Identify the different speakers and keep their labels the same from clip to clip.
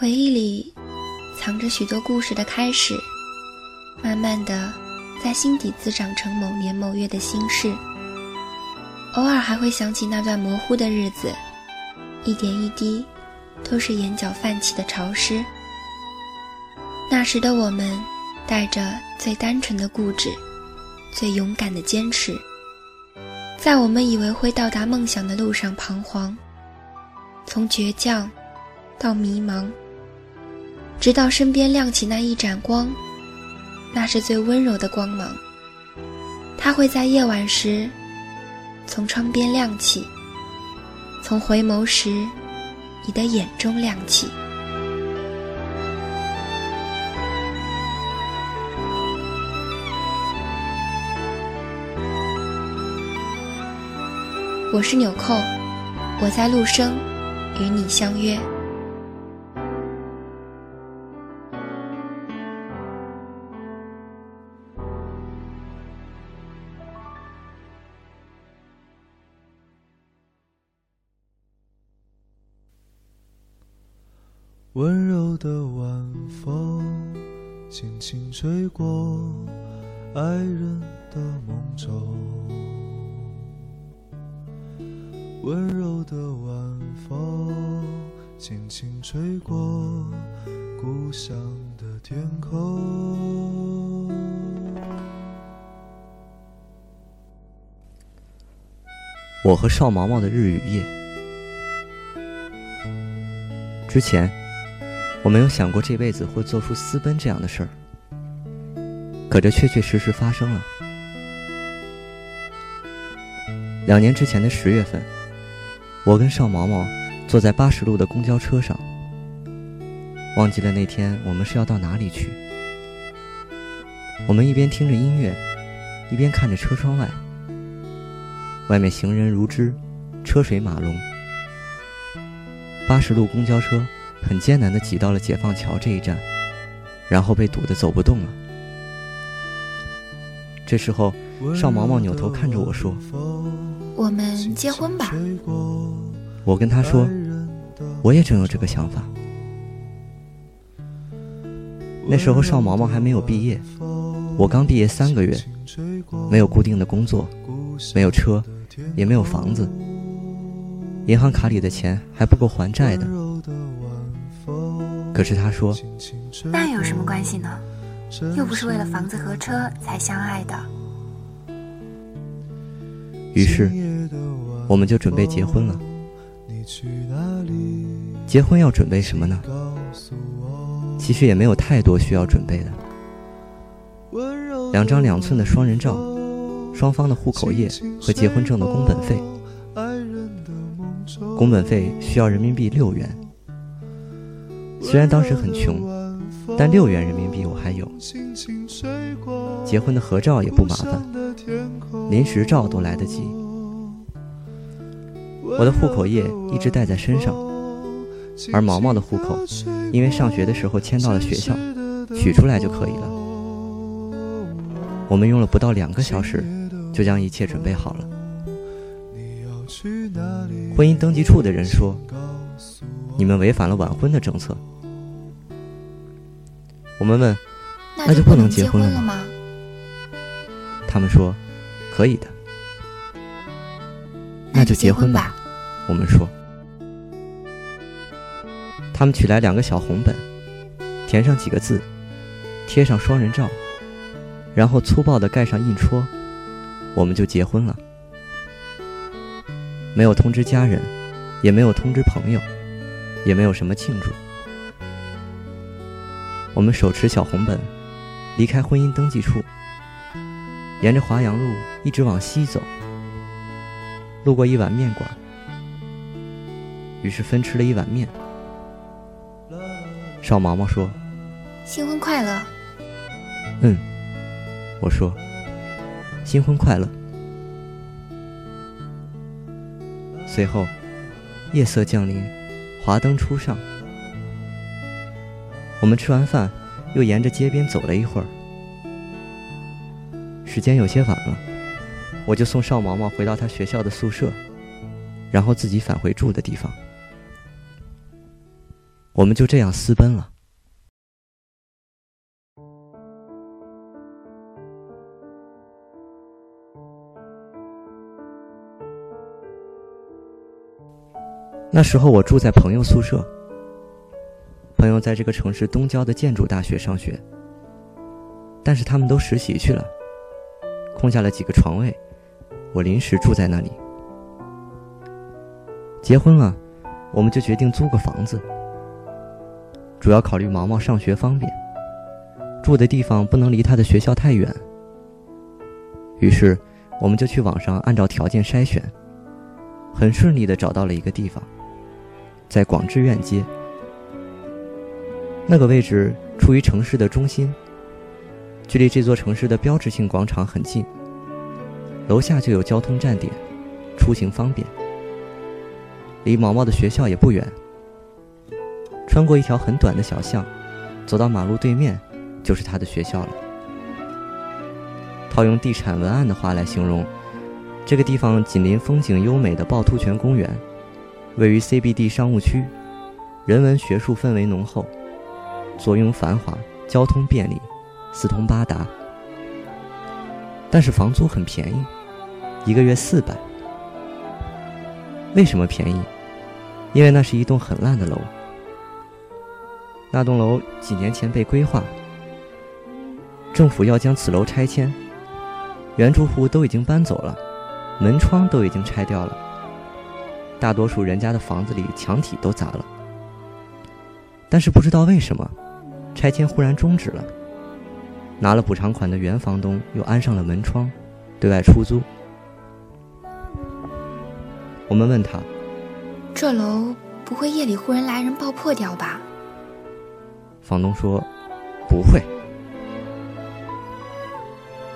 Speaker 1: 回忆里藏着许多故事的开始，慢慢的在心底滋长成某年某月的心事。偶尔还会想起那段模糊的日子，一点一滴，都是眼角泛起的潮湿。那时的我们，带着最单纯的固执，最勇敢的坚持，在我们以为会到达梦想的路上彷徨，从倔强到迷茫，直到身边亮起那一盏光，那是最温柔的光芒，它会在夜晚时。从窗边亮起，从回眸时，你的眼中亮起。我是纽扣，我在陆生，与你相约。
Speaker 2: 吹过爱人的梦中，温柔的晚风轻轻吹过故乡的天空。
Speaker 3: 我和邵毛毛的日与夜，之前。我没有想过这辈子会做出私奔这样的事儿，可这确确实实发生了。两年之前的十月份，我跟邵毛毛坐在八十路的公交车上，忘记了那天我们是要到哪里去。我们一边听着音乐，一边看着车窗外，外面行人如织，车水马龙。八十路公交车。很艰难地挤到了解放桥这一站，然后被堵得走不动了。这时候，邵毛毛扭头看着我说：“
Speaker 1: 我们结婚吧。”
Speaker 3: 我跟他说：“我也正有这个想法。”那时候邵毛毛还没有毕业，我刚毕业三个月，没有固定的工作，没有车，也没有房子，银行卡里的钱还不够还债的。可是他说：“
Speaker 1: 那有什么关系呢？又不是为了房子和车才相爱的。”
Speaker 3: 于是，我们就准备结婚了。结婚要准备什么呢？其实也没有太多需要准备的。两张两寸的双人照，双方的户口页和结婚证的工本费。工本费需要人民币六元。虽然当时很穷，但六元人民币我还有。结婚的合照也不麻烦，临时照都来得及。我的户口页一直带在身上，而毛毛的户口，因为上学的时候迁到了学校，取出来就可以了。我们用了不到两个小时，就将一切准备好了。婚姻登记处的人说：“你们违反了晚婚的政策。”我们问：“那就不能结婚了吗？”他们说：“可以的。”那就结婚吧。我们说。他们取来两个小红本，填上几个字，贴上双人照，然后粗暴的盖上印戳，我们就结婚了。没有通知家人，也没有通知朋友，也没有什么庆祝。我们手持小红本，离开婚姻登记处，沿着华阳路一直往西走，路过一碗面馆，于是分吃了一碗面。邵毛毛说：“
Speaker 1: 新婚快乐。”
Speaker 3: 嗯，我说：“新婚快乐。”随后，夜色降临，华灯初上。我们吃完饭，又沿着街边走了一会儿。时间有些晚了，我就送邵毛毛回到他学校的宿舍，然后自己返回住的地方。我们就这样私奔了。那时候我住在朋友宿舍，朋友在这个城市东郊的建筑大学上学，但是他们都实习去了，空下了几个床位，我临时住在那里。结婚了，我们就决定租个房子，主要考虑毛毛上学方便，住的地方不能离他的学校太远。于是，我们就去网上按照条件筛选，很顺利的找到了一个地方。在广志苑街，那个位置处于城市的中心，距离这座城市的标志性广场很近，楼下就有交通站点，出行方便。离毛毛的学校也不远，穿过一条很短的小巷，走到马路对面，就是他的学校了。套用地产文案的话来形容，这个地方紧邻风景优美的趵突泉公园。位于 CBD 商务区，人文学术氛围浓厚，坐拥繁华，交通便利，四通八达。但是房租很便宜，一个月四百。为什么便宜？因为那是一栋很烂的楼。那栋楼几年前被规划，政府要将此楼拆迁，原住户都已经搬走了，门窗都已经拆掉了。大多数人家的房子里墙体都砸了，但是不知道为什么，拆迁忽然终止了。拿了补偿款的原房东又安上了门窗，对外出租。我们问他：“
Speaker 1: 这楼不会夜里忽然来人爆破掉吧？”
Speaker 3: 房东说：“不会。”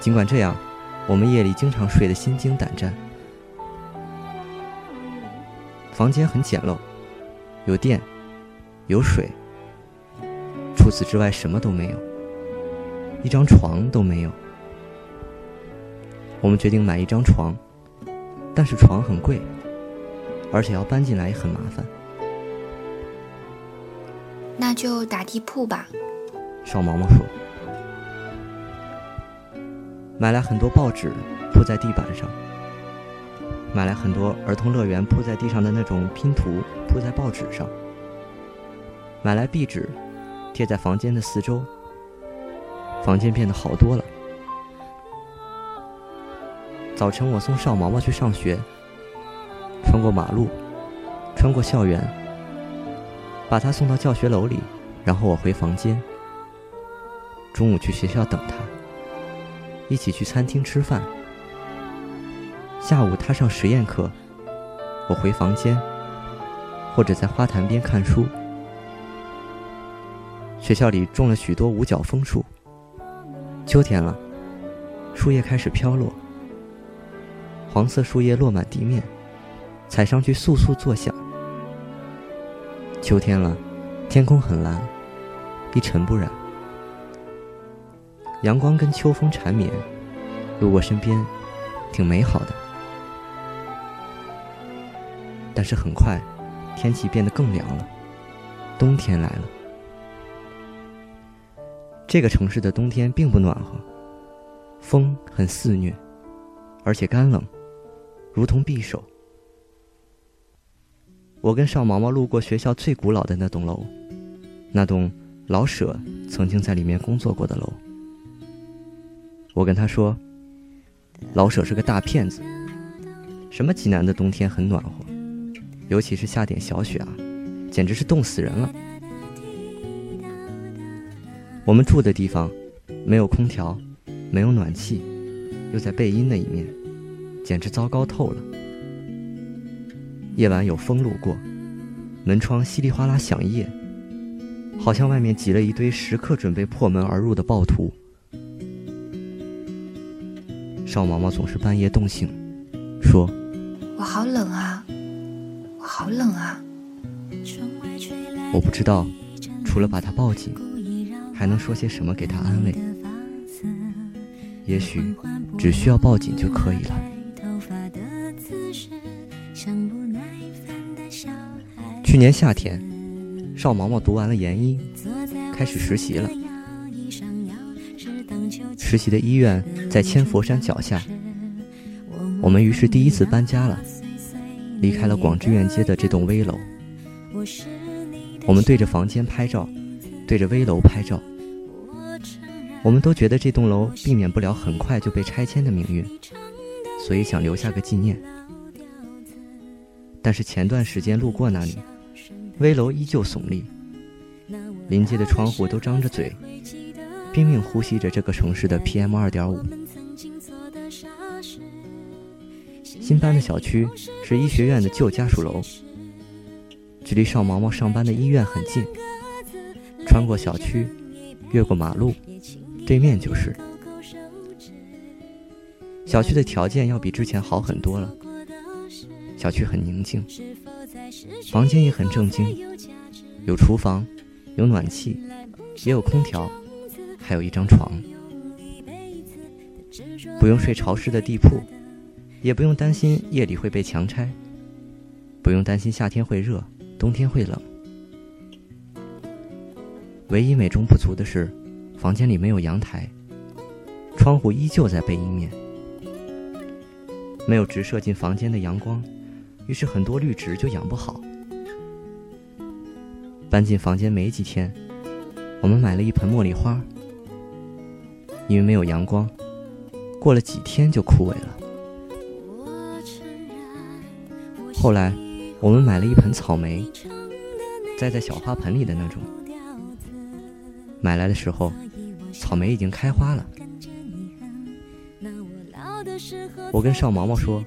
Speaker 3: 尽管这样，我们夜里经常睡得心惊胆战。房间很简陋，有电，有水，除此之外什么都没有，一张床都没有。我们决定买一张床，但是床很贵，而且要搬进来也很麻烦。
Speaker 1: 那就打地铺吧。
Speaker 3: 少毛毛说：“买来很多报纸，铺在地板上。”买来很多儿童乐园铺在地上的那种拼图，铺在报纸上。买来壁纸，贴在房间的四周。房间变得好多了。早晨我送少毛毛去上学，穿过马路，穿过校园，把他送到教学楼里，然后我回房间。中午去学校等他，一起去餐厅吃饭。下午他上实验课，我回房间，或者在花坛边看书。学校里种了许多五角枫树。秋天了，树叶开始飘落，黄色树叶落满地面，踩上去簌簌作响。秋天了，天空很蓝，一尘不染，阳光跟秋风缠绵，路过身边，挺美好的。但是很快，天气变得更凉了，冬天来了。这个城市的冬天并不暖和，风很肆虐，而且干冷，如同匕首。我跟少毛毛路过学校最古老的那栋楼，那栋老舍曾经在里面工作过的楼。我跟他说，老舍是个大骗子，什么济南的冬天很暖和。尤其是下点小雪啊，简直是冻死人了。我们住的地方没有空调，没有暖气，又在背阴的一面，简直糟糕透了。夜晚有风路过，门窗稀里哗啦响夜，好像外面挤了一堆时刻准备破门而入的暴徒。邵毛毛总是半夜冻醒，说：“
Speaker 1: 我好冷啊。”我好冷啊！
Speaker 3: 我不知道，除了把他抱紧，还能说些什么给他安慰。也许，只需要抱紧就可以了。去年夏天，邵毛毛读完了研一，开始实习了。实习的医院在千佛山脚下，我们于是第一次搬家了，离开了广志苑街的这栋危楼。我们对着房间拍照，对着危楼拍照。我们都觉得这栋楼避免不了很快就被拆迁的命运，所以想留下个纪念。但是前段时间路过那里，危楼依旧耸立，临街的窗户都张着嘴。拼命呼吸着这个城市的 PM 二点五。新搬的小区是医学院的旧家属楼，距离邵毛毛上班的医院很近。穿过小区，越过马路，对面就是。小区的条件要比之前好很多了。小区很宁静，房间也很正经，有厨房，有暖气，也有空调。还有一张床，不用睡潮湿的地铺，也不用担心夜里会被强拆，不用担心夏天会热，冬天会冷。唯一美中不足的是，房间里没有阳台，窗户依旧在背阴面，没有直射进房间的阳光，于是很多绿植就养不好。搬进房间没几天，我们买了一盆茉莉花。因为没有阳光，过了几天就枯萎了。后来，我们买了一盆草莓，栽在小花盆里的那种。买来的时候，草莓已经开花了。我跟邵毛毛说：“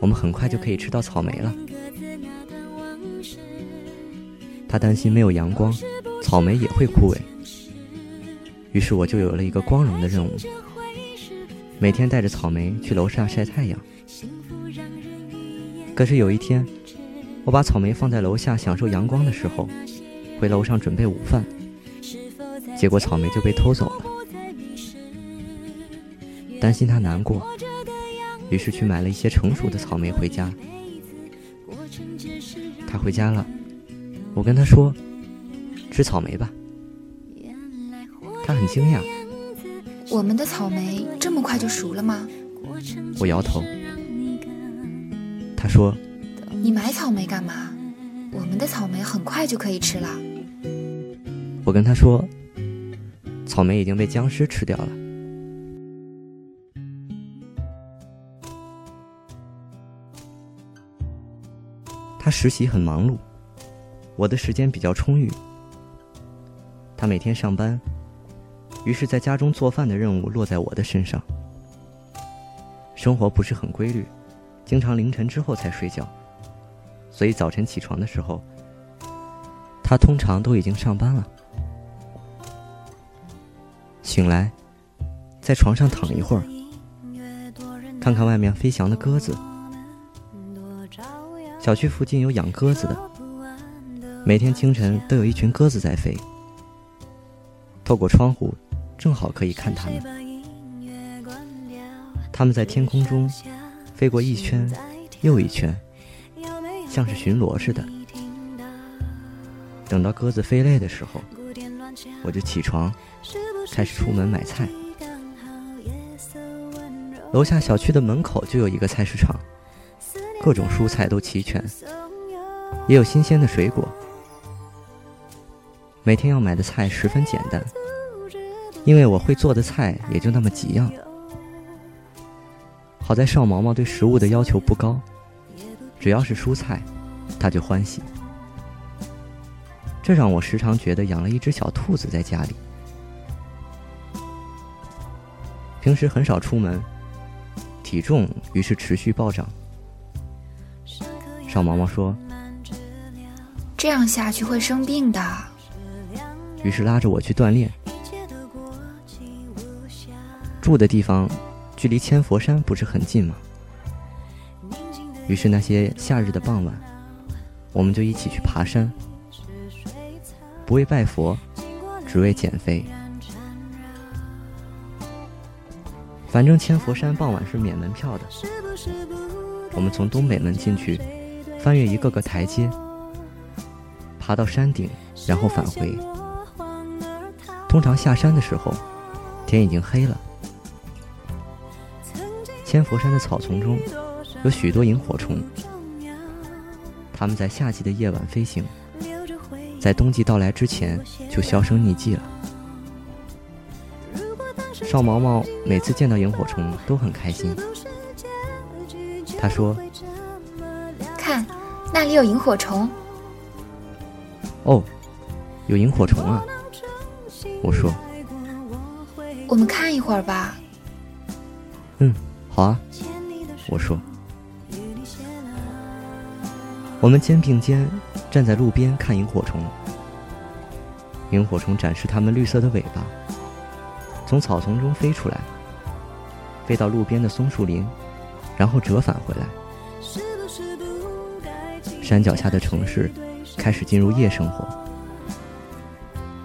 Speaker 3: 我们很快就可以吃到草莓了。”他担心没有阳光，草莓也会枯萎。于是我就有了一个光荣的任务，每天带着草莓去楼下晒太阳。可是有一天，我把草莓放在楼下享受阳光的时候，回楼上准备午饭，结果草莓就被偷走了。担心他难过，于是去买了一些成熟的草莓回家。他回家了，我跟他说：“吃草莓吧。”他很惊讶，
Speaker 1: 我们的草莓这么快就熟了吗？
Speaker 3: 我摇头。他说：“
Speaker 1: 你买草莓干嘛？我们的草莓很快就可以吃了。”
Speaker 3: 我跟他说：“草莓已经被僵尸吃掉了。”他实习很忙碌，我的时间比较充裕。他每天上班。于是，在家中做饭的任务落在我的身上。生活不是很规律，经常凌晨之后才睡觉，所以早晨起床的时候，他通常都已经上班了。醒来，在床上躺一会儿，看看外面飞翔的鸽子。小区附近有养鸽子的，每天清晨都有一群鸽子在飞。透过窗户。正好可以看它们，它们在天空中飞过一圈又一圈，像是巡逻似的。等到鸽子飞累的时候，我就起床，开始出门买菜。楼下小区的门口就有一个菜市场，各种蔬菜都齐全，也有新鲜的水果。每天要买的菜十分简单。因为我会做的菜也就那么几样，好在邵毛毛对食物的要求不高，只要是蔬菜，他就欢喜。这让我时常觉得养了一只小兔子在家里。平时很少出门，体重于是持续暴涨。邵毛毛说：“
Speaker 1: 这样下去会生病的。”
Speaker 3: 于是拉着我去锻炼。住的地方，距离千佛山不是很近吗？于是那些夏日的傍晚，我们就一起去爬山，不为拜佛，只为减肥。反正千佛山傍晚是免门票的。我们从东北门进去，翻越一个个台阶，爬。到山顶，然后返回。通常下山的时候，天已经黑了。千佛山的草丛中有许多萤火虫，它们在夏季的夜晚飞行，在冬季到来之前就销声匿迹了。少毛毛每次见到萤火虫都很开心。他说：“
Speaker 1: 看，那里有萤火虫。”
Speaker 3: 哦，有萤火虫啊！我说：“
Speaker 1: 我们看一会儿吧。”
Speaker 3: 嗯。好啊，我说。我们肩并肩站在路边看萤火虫。萤火虫展示它们绿色的尾巴，从草丛中飞出来，飞到路边的松树林，然后折返回来。山脚下的城市开始进入夜生活，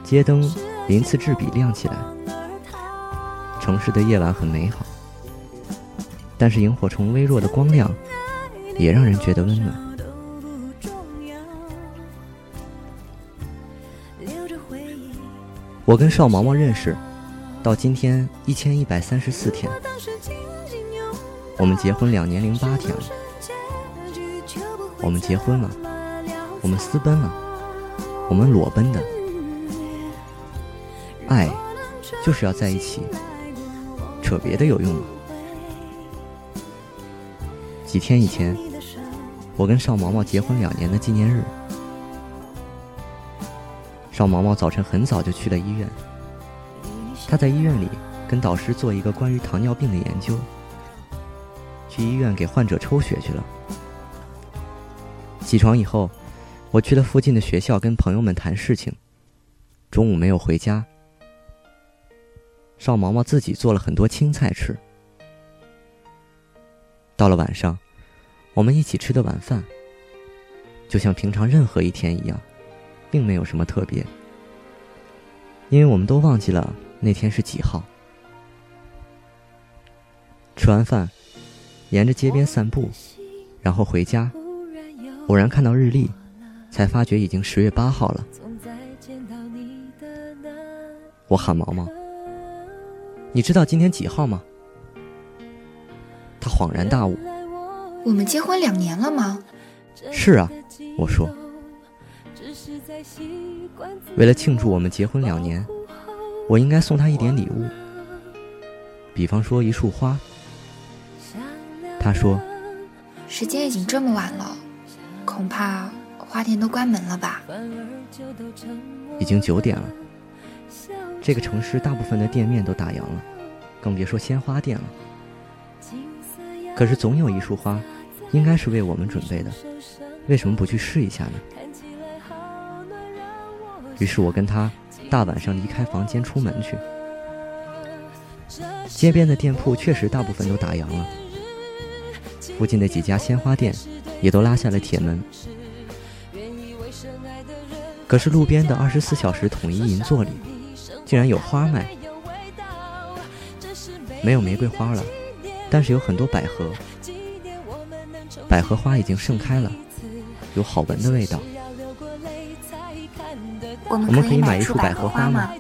Speaker 3: 街灯鳞次栉比亮起来，城市的夜晚很美好。但是萤火虫微弱的光亮，也让人觉得温暖。我跟邵毛毛认识，到今天一千一百三十四天，我们结婚两年零八天了。我们结婚了，我们私奔了，我们裸奔的。爱，就是要在一起，扯别的有用吗？几天以前，我跟邵毛毛结婚两年的纪念日。邵毛毛早晨很早就去了医院，他在医院里跟导师做一个关于糖尿病的研究。去医院给患者抽血去了。起床以后，我去了附近的学校跟朋友们谈事情。中午没有回家，邵毛毛自己做了很多青菜吃。到了晚上。我们一起吃的晚饭，就像平常任何一天一样，并没有什么特别，因为我们都忘记了那天是几号。吃完饭，沿着街边散步，然后回家，偶然看到日历，才发觉已经十月八号了。我喊毛毛：“你知道今天几号吗？”他恍然大悟。
Speaker 1: 我们结婚两年了吗？
Speaker 3: 是啊，我说。为了庆祝我们结婚两年，我应该送他一点礼物，比方说一束花。他说：“
Speaker 1: 时间已经这么晚了，恐怕花店都关门了吧？”
Speaker 3: 已经九点了，这个城市大部分的店面都打烊了，更别说鲜花店了。可是总有一束花，应该是为我们准备的，为什么不去试一下呢？于是我跟他大晚上离开房间出门去。街边的店铺确实大部分都打烊了，附近的几家鲜花店也都拉下了铁门。可是路边的二十四小时统一银座里，竟然有花卖，没有玫瑰花了。但是有很多百合，百合花已经盛开了，有好闻的味道。
Speaker 1: 我们可以买
Speaker 3: 一束百
Speaker 1: 合
Speaker 3: 花
Speaker 1: 吗？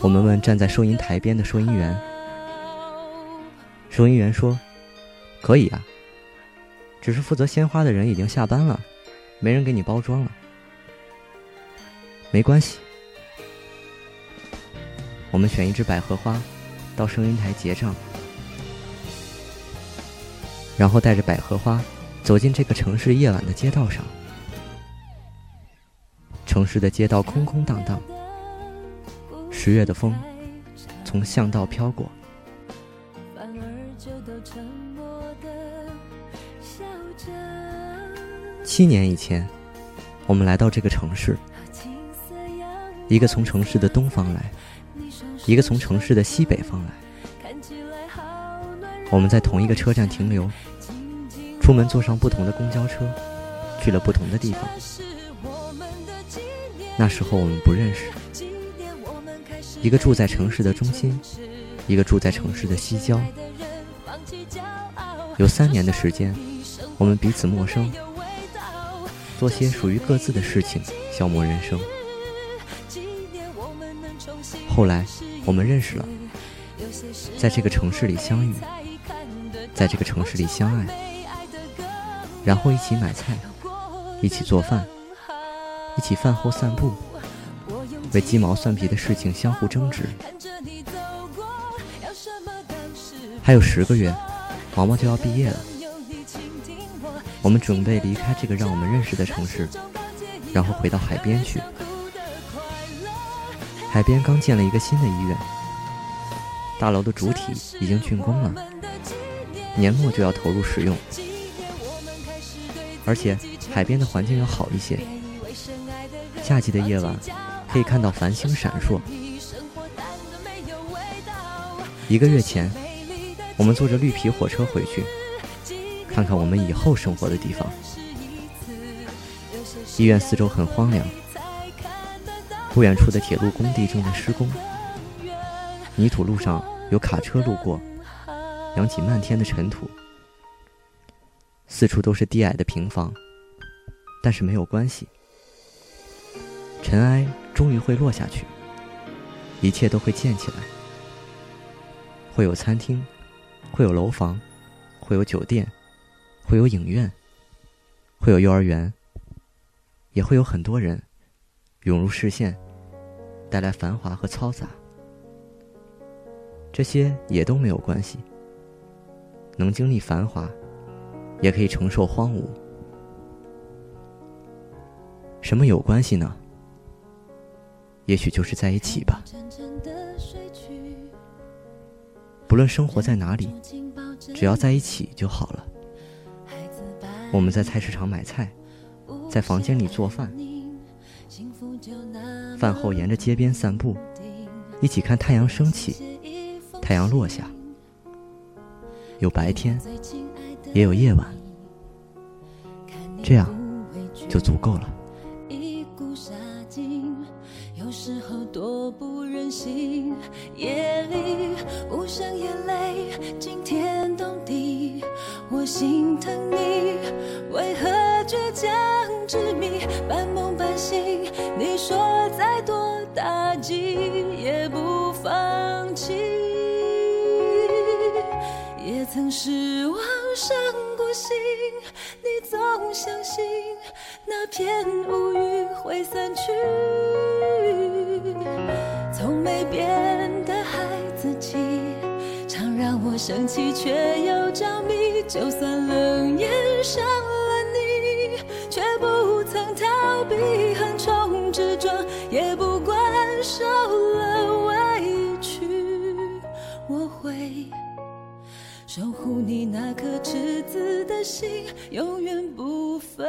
Speaker 3: 我们问站在收银台边的收银员。收银员说：“可以啊，只是负责鲜花的人已经下班了，没人给你包装了。没关系，我们选一支百合花。”到收银台结账，然后带着百合花走进这个城市夜晚的街道上。城市的街道空空荡荡，十月的风从巷道飘过。七年以前，我们来到这个城市，一个从城市的东方来。一个从城市的西北方来，我们在同一个车站停留，出门坐上不同的公交车，去了不同的地方。那时候我们不认识，一个住在城市的中心，一个住在城市的西郊。有三年的时间，我们彼此陌生，做些属于各自的事情，消磨人生。后来，我们认识了，在这个城市里相遇，在这个城市里相爱，然后一起买菜，一起做饭，一起饭后散步，为鸡毛蒜皮的事情相互争执。还有十个月，毛毛就要毕业了。我们准备离开这个让我们认识的城市，然后回到海边去。海边刚建了一个新的医院，大楼的主体已经竣工了，年末就要投入使用。而且海边的环境要好一些，夏季的夜晚可以看到繁星闪烁。一个月前，我们坐着绿皮火车回去。看看我们以后生活的地方。医院四周很荒凉，不远处的铁路工地正在施工，泥土路上有卡车路过，扬起漫天的尘土。四处都是低矮的平房，但是没有关系，尘埃终于会落下去，一切都会建起来，会有餐厅，会有楼房，会有酒店。会有影院，会有幼儿园，也会有很多人涌入视线，带来繁华和嘈杂。这些也都没有关系，能经历繁华，也可以承受荒芜。什么有关系呢？也许就是在一起吧。不论生活在哪里，只要在一起就好了。我们在菜市场买菜，在房间里做饭，饭后沿着街边散步，一起看太阳升起，太阳落下，有白天，也有夜晚，这样就足够了。天乌云会散去。从没变的孩子气，常让我生气却又着迷。就算冷眼伤了你，却不曾逃避横冲直撞，也不管受了委屈。我会守护你那颗赤子的心，永远不分。